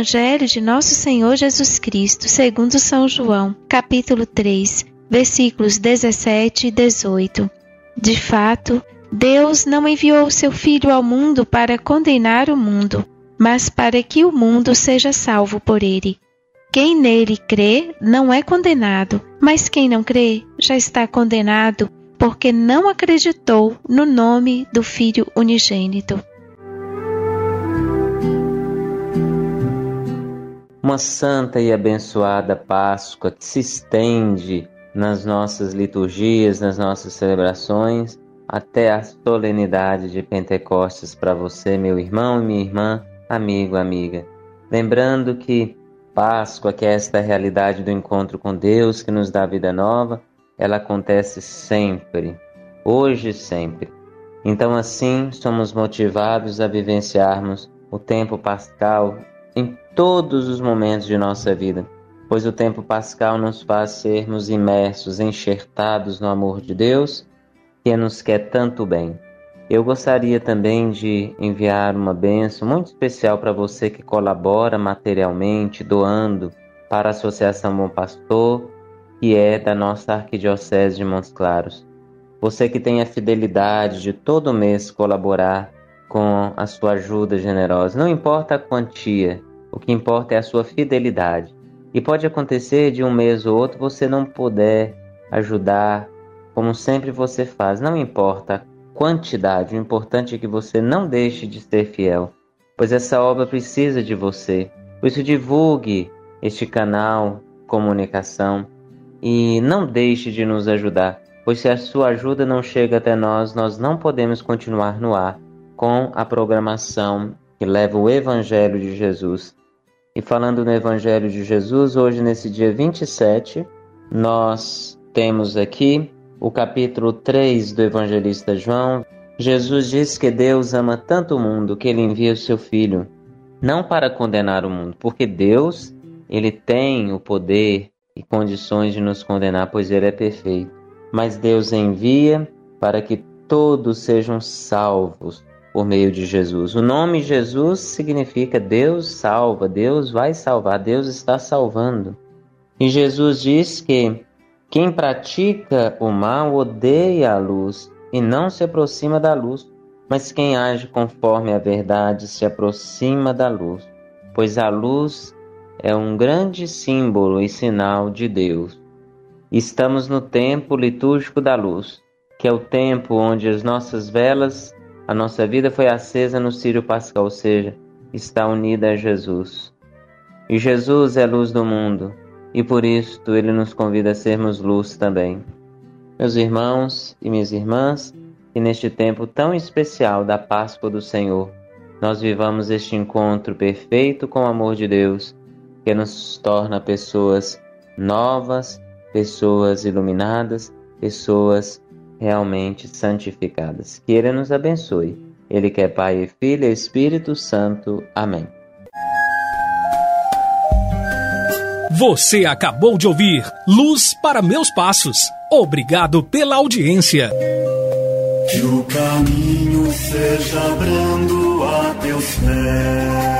Evangelho de Nosso Senhor Jesus Cristo, segundo São João, capítulo 3, versículos 17 e 18. De fato, Deus não enviou seu Filho ao mundo para condenar o mundo, mas para que o mundo seja salvo por ele. Quem nele crê não é condenado, mas quem não crê já está condenado, porque não acreditou no nome do Filho unigênito. Uma santa e abençoada Páscoa que se estende nas nossas liturgias, nas nossas celebrações, até a solenidade de Pentecostes para você, meu irmão e minha irmã, amigo, amiga. Lembrando que Páscoa, que é esta realidade do encontro com Deus que nos dá vida nova, ela acontece sempre, hoje sempre. Então, assim, somos motivados a vivenciarmos o tempo pascal em todos os momentos de nossa vida, pois o tempo pascal nos faz sermos imersos, enxertados no amor de Deus, que nos quer tanto bem. Eu gostaria também de enviar uma benção muito especial para você que colabora materialmente, doando para a Associação Bom Pastor, que é da nossa Arquidiocese de Montes Claros. Você que tem a fidelidade de todo mês colaborar com a sua ajuda generosa. Não importa a quantia, o que importa é a sua fidelidade. E pode acontecer de um mês ou outro você não puder ajudar como sempre você faz. Não importa a quantidade, o importante é que você não deixe de ser fiel, pois essa obra precisa de você. Por isso, divulgue este canal, comunicação, e não deixe de nos ajudar, pois se a sua ajuda não chega até nós, nós não podemos continuar no ar com a programação que leva o Evangelho de Jesus. E falando no Evangelho de Jesus, hoje nesse dia 27, nós temos aqui o capítulo 3 do Evangelista João. Jesus diz que Deus ama tanto o mundo que ele envia o seu filho, não para condenar o mundo, porque Deus, ele tem o poder e condições de nos condenar, pois ele é perfeito. Mas Deus envia para que todos sejam salvos por meio de Jesus. O nome Jesus significa Deus salva, Deus vai salvar, Deus está salvando. E Jesus diz que quem pratica o mal odeia a luz e não se aproxima da luz, mas quem age conforme a verdade se aproxima da luz, pois a luz é um grande símbolo e sinal de Deus. Estamos no tempo litúrgico da luz, que é o tempo onde as nossas velas, a nossa vida foi acesa no Círio Pascal, ou seja, está unida a Jesus. E Jesus é a luz do mundo, e por isso ele nos convida a sermos luz também. Meus irmãos e minhas irmãs, que neste tempo tão especial da Páscoa do Senhor, nós vivamos este encontro perfeito com o amor de Deus, que nos torna pessoas novas, pessoas iluminadas, pessoas realmente santificadas. Que Ele nos abençoe. Ele que é Pai e Filho e Espírito Santo. Amém. Você acabou de ouvir Luz para Meus Passos. Obrigado pela audiência. Que o caminho seja brando a teus pés,